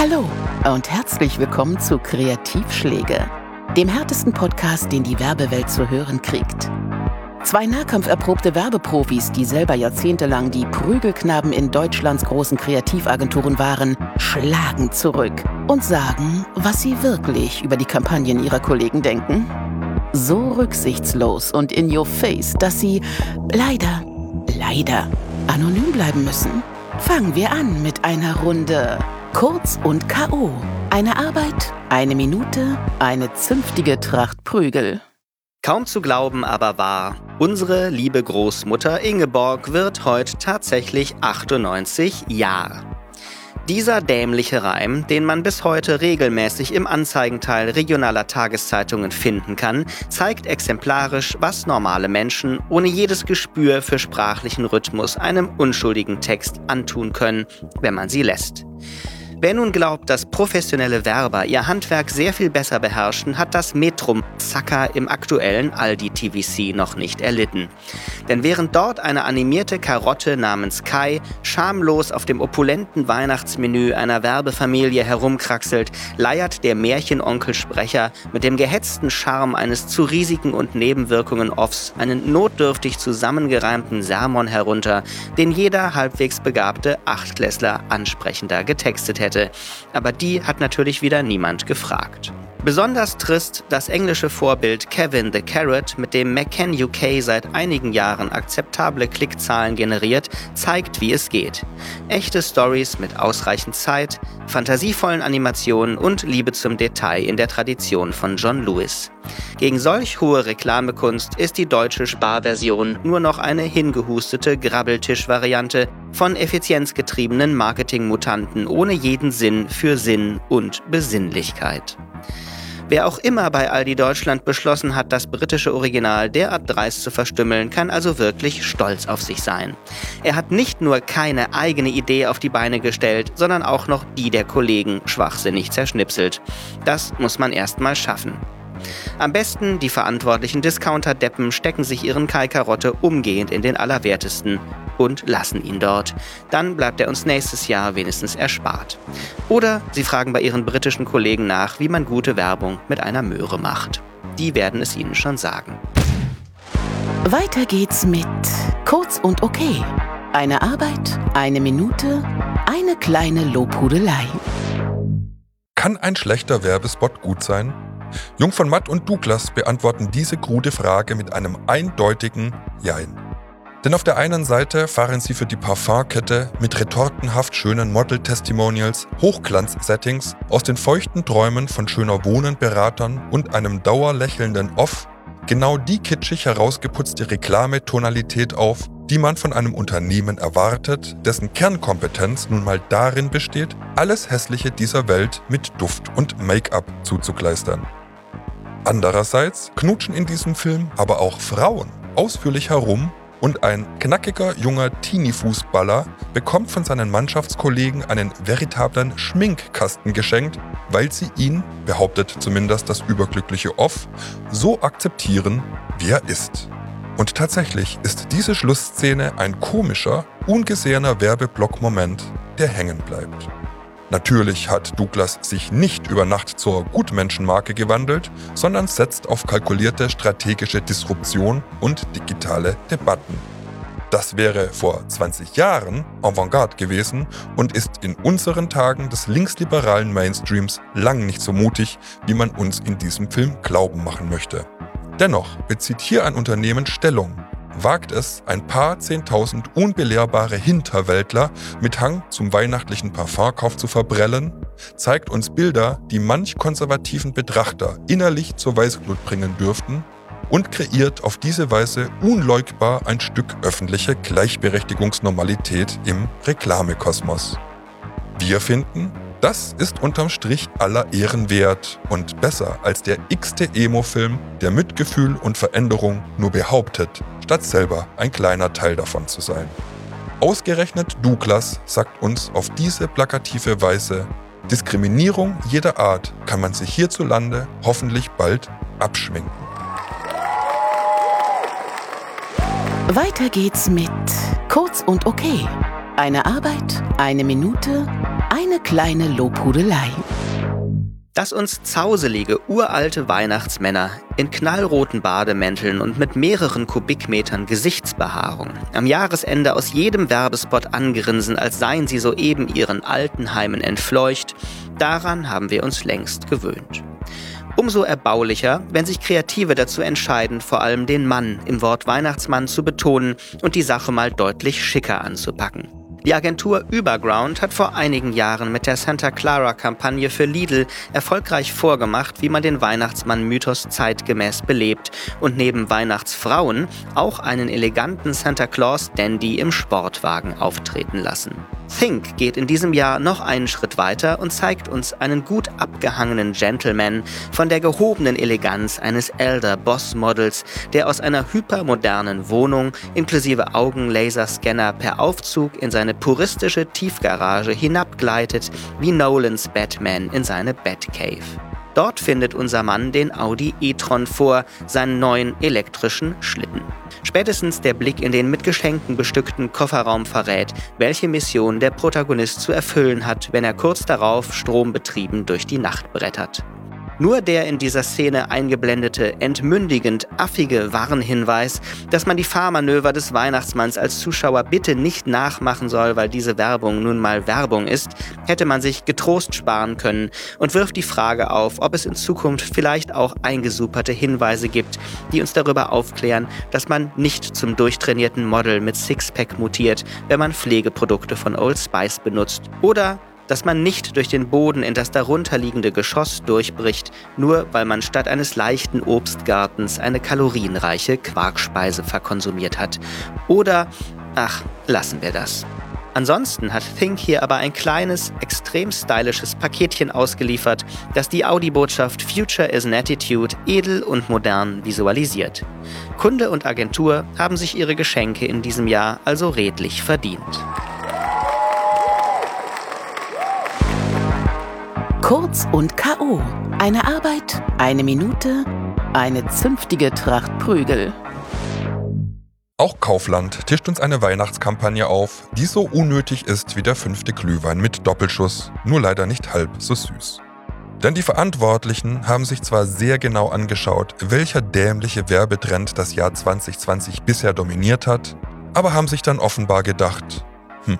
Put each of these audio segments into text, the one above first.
Hallo und herzlich willkommen zu Kreativschläge, dem härtesten Podcast, den die Werbewelt zu hören kriegt. Zwei nahkampferprobte Werbeprofis, die selber jahrzehntelang die Prügelknaben in Deutschlands großen Kreativagenturen waren, schlagen zurück und sagen, was sie wirklich über die Kampagnen ihrer Kollegen denken. So rücksichtslos und in your face, dass sie leider, leider anonym bleiben müssen. Fangen wir an mit einer Runde Kurz und K.O. Eine Arbeit, eine Minute, eine zünftige Tracht Prügel. Kaum zu glauben, aber wahr. Unsere liebe Großmutter Ingeborg wird heute tatsächlich 98 Jahre. Dieser dämliche Reim, den man bis heute regelmäßig im Anzeigenteil regionaler Tageszeitungen finden kann, zeigt exemplarisch, was normale Menschen ohne jedes Gespür für sprachlichen Rhythmus einem unschuldigen Text antun können, wenn man sie lässt. Wer nun glaubt, dass professionelle Werber ihr Handwerk sehr viel besser beherrschen, hat das Metrum Zacker im aktuellen Aldi TVC noch nicht erlitten. Denn während dort eine animierte Karotte namens Kai schamlos auf dem opulenten Weihnachtsmenü einer Werbefamilie herumkraxelt, leiert der Märchenonkelsprecher mit dem gehetzten Charme eines zu Risiken und Nebenwirkungen Offs einen notdürftig zusammengereimten Sermon herunter, den jeder halbwegs begabte Achtklässler ansprechender getextet hätte hätte, aber die hat natürlich wieder niemand gefragt. Besonders trist das englische Vorbild Kevin the Carrot, mit dem McCann UK seit einigen Jahren akzeptable Klickzahlen generiert, zeigt, wie es geht. Echte Stories mit ausreichend Zeit, fantasievollen Animationen und Liebe zum Detail in der Tradition von John Lewis. Gegen solch hohe Reklamekunst ist die deutsche Sparversion nur noch eine hingehustete Grabbeltisch-Variante von effizienzgetriebenen Marketingmutanten ohne jeden Sinn für Sinn und Besinnlichkeit. Wer auch immer bei Aldi Deutschland beschlossen hat, das britische Original derart dreist zu verstümmeln, kann also wirklich stolz auf sich sein. Er hat nicht nur keine eigene Idee auf die Beine gestellt, sondern auch noch die der Kollegen schwachsinnig zerschnipselt. Das muss man erst mal schaffen. Am besten die verantwortlichen Discounter-Deppen stecken sich ihren Kai-Karotte umgehend in den Allerwertesten und lassen ihn dort. Dann bleibt er uns nächstes Jahr wenigstens erspart. Oder sie fragen bei ihren britischen Kollegen nach, wie man gute Werbung mit einer Möhre macht. Die werden es ihnen schon sagen. Weiter geht's mit Kurz und Okay. Eine Arbeit, eine Minute, eine kleine Lobhudelei. Kann ein schlechter Werbespot gut sein? Jung von Matt und Douglas beantworten diese krude Frage mit einem eindeutigen Jein. Denn auf der einen Seite fahren sie für die Parfumkette mit retortenhaft schönen Model-Testimonials, Hochglanz-Settings aus den feuchten Träumen von schöner Wohnenberatern und einem dauerlächelnden Off genau die kitschig herausgeputzte Reklametonalität auf, die man von einem Unternehmen erwartet, dessen Kernkompetenz nun mal darin besteht, alles Hässliche dieser Welt mit Duft und Make-up zuzukleistern. Andererseits knutschen in diesem Film aber auch Frauen ausführlich herum und ein knackiger junger Teenie-Fußballer bekommt von seinen Mannschaftskollegen einen veritablen Schminkkasten geschenkt, weil sie ihn, behauptet zumindest das überglückliche Off, so akzeptieren, wie er ist. Und tatsächlich ist diese Schlussszene ein komischer, ungesehener Werbeblock-Moment, der hängen bleibt. Natürlich hat Douglas sich nicht über Nacht zur Gutmenschenmarke gewandelt, sondern setzt auf kalkulierte strategische Disruption und digitale Debatten. Das wäre vor 20 Jahren Avantgarde gewesen und ist in unseren Tagen des linksliberalen Mainstreams lang nicht so mutig, wie man uns in diesem Film glauben machen möchte. Dennoch bezieht hier ein Unternehmen Stellung wagt es, ein paar Zehntausend unbelehrbare Hinterwäldler mit Hang zum weihnachtlichen Parfumkauf zu verbrellen, zeigt uns Bilder, die manch konservativen Betrachter innerlich zur Weißglut bringen dürften und kreiert auf diese Weise unleugbar ein Stück öffentliche Gleichberechtigungsnormalität im Reklamekosmos. Wir finden, das ist unterm Strich aller Ehren wert und besser als der x-te Emo-Film, der Mitgefühl und Veränderung nur behauptet, statt selber ein kleiner Teil davon zu sein. Ausgerechnet Douglas sagt uns auf diese plakative Weise, Diskriminierung jeder Art kann man sich hierzulande hoffentlich bald abschminken. Weiter geht's mit Kurz und Okay. Eine Arbeit, eine Minute, Eine kleine Lobhudelei. Dass uns zauselige, uralte Weihnachtsmänner in knallroten Bademänteln und mit mehreren Kubikmetern Gesichtsbehaarung am Jahresende aus jedem Werbespot angrinsen, als seien sie soeben ihren Altenheimen entfleucht, daran haben wir uns längst gewöhnt. Umso erbaulicher, wenn sich Kreative dazu entscheiden, vor allem den Mann im Wort Weihnachtsmann zu betonen und die Sache mal deutlich schicker anzupacken. Die Agentur Überground hat vor einigen Jahren mit der Santa Clara-Kampagne für Lidl erfolgreich vorgemacht, wie man den Weihnachtsmann-Mythos zeitgemäß belebt und neben Weihnachtsfrauen auch einen eleganten Santa Claus-Dandy im Sportwagen auftreten lassen. Think geht in diesem Jahr noch einen Schritt weiter und zeigt uns einen gut abgehangenen Gentleman von der gehobenen Eleganz eines Elder Boss Models, der aus einer hypermodernen Wohnung inklusive Augenlaserscanner per Aufzug in seine puristische Tiefgarage hinabgleitet wie Nolans Batman in seine Batcave. Dort findet unser Mann den Audi e-tron vor, seinen neuen elektrischen Schlitten. Spätestens der Blick in den mit Geschenken bestückten Kofferraum verrät, welche Mission der Protagonist zu erfüllen hat, wenn er kurz darauf strombetrieben durch die Nacht brettert. Nur der in dieser Szene eingeblendete, entmündigend affige Warnhinweis, dass man die Fahrmanöver des Weihnachtsmanns als Zuschauer bitte nicht nachmachen soll, weil diese Werbung nun mal Werbung ist, hätte man sich getrost sparen können und wirft die Frage auf, ob es in Zukunft vielleicht auch eingesuperte Hinweise gibt, die uns darüber aufklären, dass man nicht zum durchtrainierten Model mit Sixpack mutiert, wenn man Pflegeprodukte von Old Spice benutzt. Oder dass man nicht durch den Boden in das darunterliegende Geschoss durchbricht, nur weil man statt eines leichten Obstgartens eine kalorienreiche Quarkspeise verkonsumiert hat. Oder, ach, lassen wir das. Ansonsten hat Think hier aber ein kleines, extrem stylisches Paketchen ausgeliefert, das die Audi-Botschaft Future is an Attitude edel und modern visualisiert. Kunde und Agentur haben sich ihre Geschenke in diesem Jahr also redlich verdient. Kurz und K.O. Eine Arbeit, eine Minute, eine zünftige Tracht Prügel. Auch Kaufland tischt uns eine Weihnachtskampagne auf, die so unnötig ist wie der fünfte Glühwein mit Doppelschuss, nur leider nicht halb so süß. Denn die Verantwortlichen haben sich zwar sehr genau angeschaut, welcher dämliche Werbetrend das Jahr 2020 bisher dominiert hat, aber haben sich dann offenbar gedacht, hm,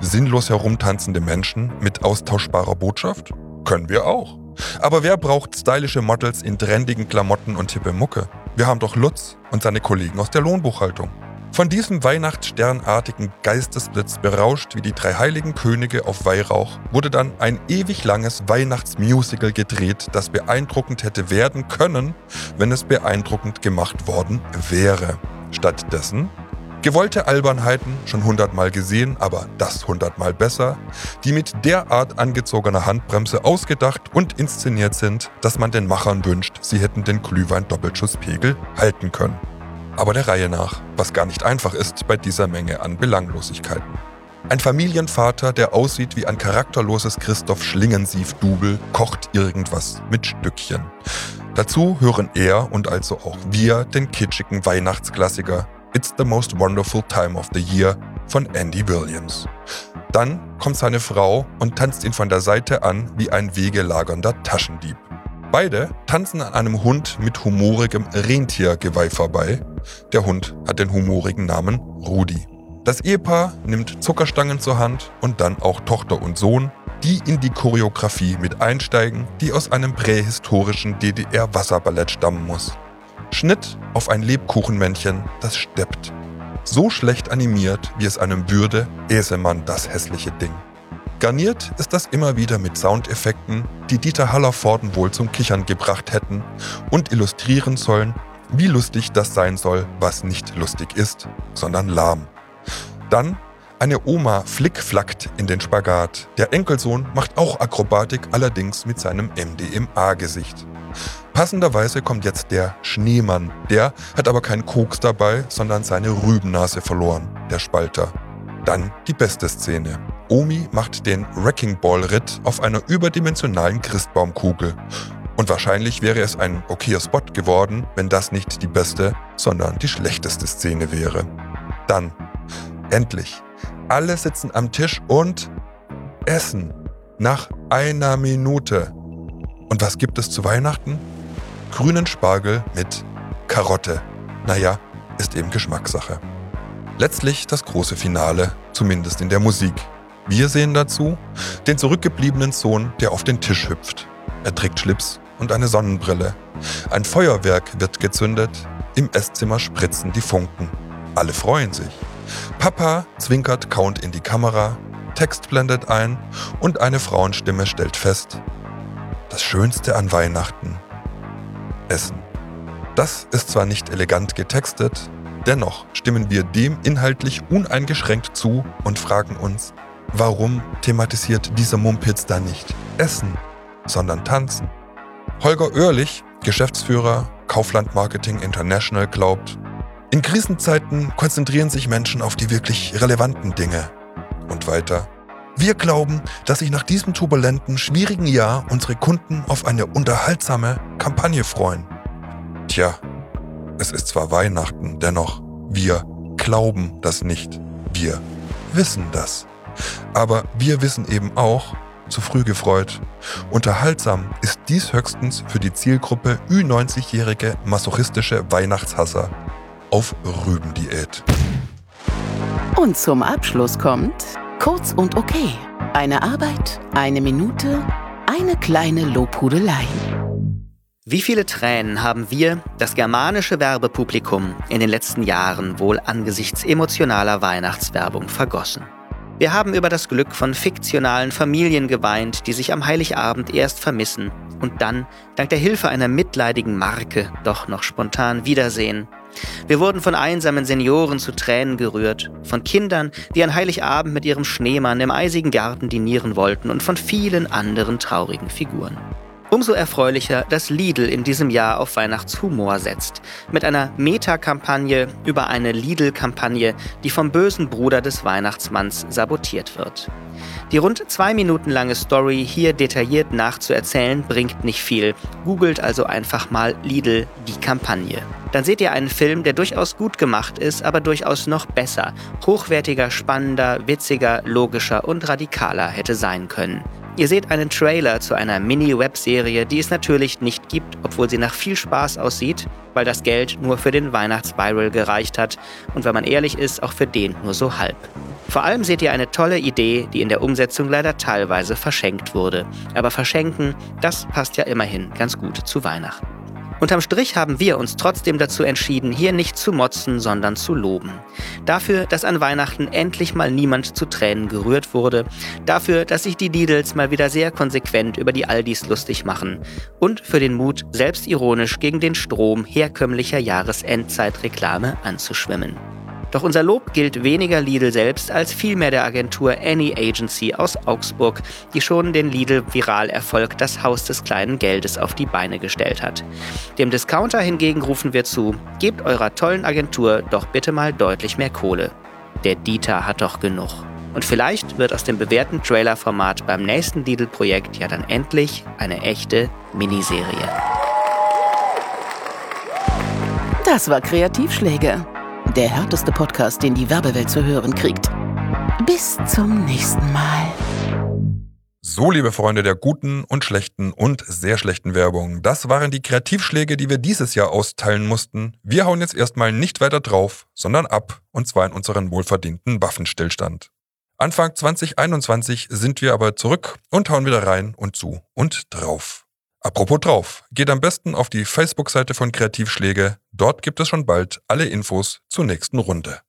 sinnlos herumtanzende Menschen mit austauschbarer Botschaft? Können wir auch. Aber wer braucht stylische Models in trendigen Klamotten und hippe Mucke? Wir haben doch Lutz und seine Kollegen aus der Lohnbuchhaltung. Von diesem Weihnachtssternartigen Geistesblitz berauscht wie die drei heiligen Könige auf Weihrauch wurde dann ein ewig langes Weihnachtsmusical gedreht, das beeindruckend hätte werden können, wenn es beeindruckend gemacht worden wäre. Stattdessen Gewollte Albernheiten, schon hundertmal gesehen, aber das hundertmal besser, die mit derart angezogener Handbremse ausgedacht und inszeniert sind, dass man den Machern wünscht, sie hätten den Glühwein-Doppelschusspegel halten können. Aber der Reihe nach, was gar nicht einfach ist bei dieser Menge an Belanglosigkeiten. Ein Familienvater, der aussieht wie ein charakterloses Christoph Schlingensief-Double, kocht irgendwas mit Stückchen. Dazu hören er und also auch wir den kitschigen Weihnachtsklassiker It's the Most Wonderful Time of the Year von Andy Williams. Dann kommt seine Frau und tanzt ihn von der Seite an wie ein wegelagernder Taschendieb. Beide tanzen an einem Hund mit humorigem Rentiergeweih vorbei. Der Hund hat den humorigen Namen Rudi. Das Ehepaar nimmt Zuckerstangen zur Hand und dann auch Tochter und Sohn, die in die Choreografie mit einsteigen, die aus einem prähistorischen DDR-Wasserballett stammen muss. Schnitt auf ein Lebkuchenmännchen, das steppt. So schlecht animiert, wie es einem würde, äße man das hässliche Ding. Garniert ist das immer wieder mit Soundeffekten, die Dieter Hallervorden wohl zum Kichern gebracht hätten und illustrieren sollen, wie lustig das sein soll, was nicht lustig ist, sondern lahm. Dann eine Oma flickflackt in den Spagat. Der Enkelsohn macht auch Akrobatik, allerdings mit seinem MDMA-Gesicht. Passenderweise kommt jetzt der Schneemann. Der hat aber keinen Koks dabei, sondern seine Rübennase verloren, der Spalter. Dann die beste Szene. Omi macht den Wrecking Ball Ritt auf einer überdimensionalen Christbaumkugel. Und wahrscheinlich wäre es ein okayer Spot geworden, wenn das nicht die beste, sondern die schlechteste Szene wäre. Dann, endlich, alle sitzen am Tisch und essen. Nach einer Minute. Und was gibt es zu Weihnachten? Grünen Spargel mit Karotte. Naja, ist eben Geschmackssache. Letztlich das große Finale, zumindest in der Musik. Wir sehen dazu den zurückgebliebenen Sohn, der auf den Tisch hüpft. Er trägt Schlips und eine Sonnenbrille. Ein Feuerwerk wird gezündet, im Esszimmer spritzen die Funken. Alle freuen sich. Papa zwinkert Count in die Kamera, Text blendet ein und eine Frauenstimme stellt fest, das Schönste an Weihnachten, Essen. Das ist zwar nicht elegant getextet, dennoch stimmen wir dem inhaltlich uneingeschränkt zu und fragen uns, warum thematisiert dieser Mumpitz da nicht Essen, sondern Tanzen? Holger Oehrlich, Geschäftsführer Kaufland Marketing International, glaubt, in Krisenzeiten konzentrieren sich Menschen auf die wirklich relevanten Dinge. Und weiter. Wir glauben, dass sich nach diesem turbulenten, schwierigen Jahr unsere Kunden auf eine unterhaltsame Kampagne freuen. Tja, es ist zwar Weihnachten, dennoch, wir glauben das nicht. Wir wissen das. Aber wir wissen eben auch, zu früh gefreut. Unterhaltsam ist dies höchstens für die Zielgruppe Ü90-jährige masochistische Weihnachtshasser auf Rübendiät. Und zum Abschluss kommt kurz und okay. Eine Arbeit, eine Minute, eine kleine Lobhudelei. Wie viele Tränen haben wir, das germanische Werbepublikum, in den letzten Jahren wohl angesichts emotionaler Weihnachtswerbung vergossen? Wir haben über das Glück von fiktionalen Familien geweint, die sich am Heiligabend erst vermissen und dann, dank der Hilfe einer mitleidigen Marke, doch noch spontan wiedersehen. Wir wurden von einsamen Senioren zu Tränen gerührt, von Kindern, die an Heiligabend mit ihrem Schneemann im eisigen Garten dinieren wollten und von vielen anderen traurigen Figuren. Umso erfreulicher, dass Lidl in diesem Jahr auf Weihnachtshumor setzt. Mit einer Meta-Kampagne über eine Lidl-Kampagne, die vom bösen Bruder des Weihnachtsmanns sabotiert wird. Die rund zwei Minuten lange Story hier detailliert nachzuerzählen, bringt nicht viel. Googelt also einfach mal Lidl die Kampagne. Dann seht ihr einen Film, der durchaus gut gemacht ist, aber durchaus noch besser, hochwertiger, spannender, witziger, logischer und radikaler hätte sein können. Ihr seht einen Trailer zu einer Mini-Webserie, die es natürlich nicht gibt, obwohl sie nach viel Spaß aussieht, weil das Geld nur für den Weihnachtsviral gereicht hat und wenn man ehrlich ist, auch für den nur so halb. Vor allem seht ihr eine tolle Idee, die in der Umsetzung leider teilweise verschenkt wurde. Aber verschenken, das passt ja immerhin ganz gut zu Weihnachten. Unterm Strich haben wir uns trotzdem dazu entschieden, hier nicht zu motzen, sondern zu loben. Dafür, dass an Weihnachten endlich mal niemand zu Tränen gerührt wurde. Dafür, dass sich die Lidls mal wieder sehr konsequent über die Aldis lustig machen. Und für den Mut, selbstironisch gegen den Strom herkömmlicher Jahresendzeitreklame anzuschwimmen. Doch unser Lob gilt weniger Lidl selbst als vielmehr der Agentur Any Agency aus Augsburg, die schon den Lidl-Viralerfolg Das Haus des kleinen Geldes auf die Beine gestellt hat. Dem Discounter hingegen rufen wir zu, gebt eurer tollen Agentur doch bitte mal deutlich mehr Kohle. Der Dieter hat doch genug. Und vielleicht wird aus dem bewährten Trailer-Format beim nächsten Lidl-Projekt ja dann endlich eine echte Miniserie. Das war Kreativschläge der härteste Podcast, den die Werbewelt zu hören kriegt. Bis zum nächsten Mal. So, liebe Freunde der guten und schlechten und sehr schlechten Werbung, das waren die Kreativschläge, die wir dieses Jahr austeilen mussten. Wir hauen jetzt erstmal nicht weiter drauf, sondern ab, und zwar in unseren wohlverdienten Waffenstillstand. Anfang 2021 sind wir aber zurück und hauen wieder rein und zu und drauf. Apropos drauf, geht am besten auf die Facebook-Seite von Kreativschläge. Dort gibt es schon bald alle Infos zur nächsten Runde.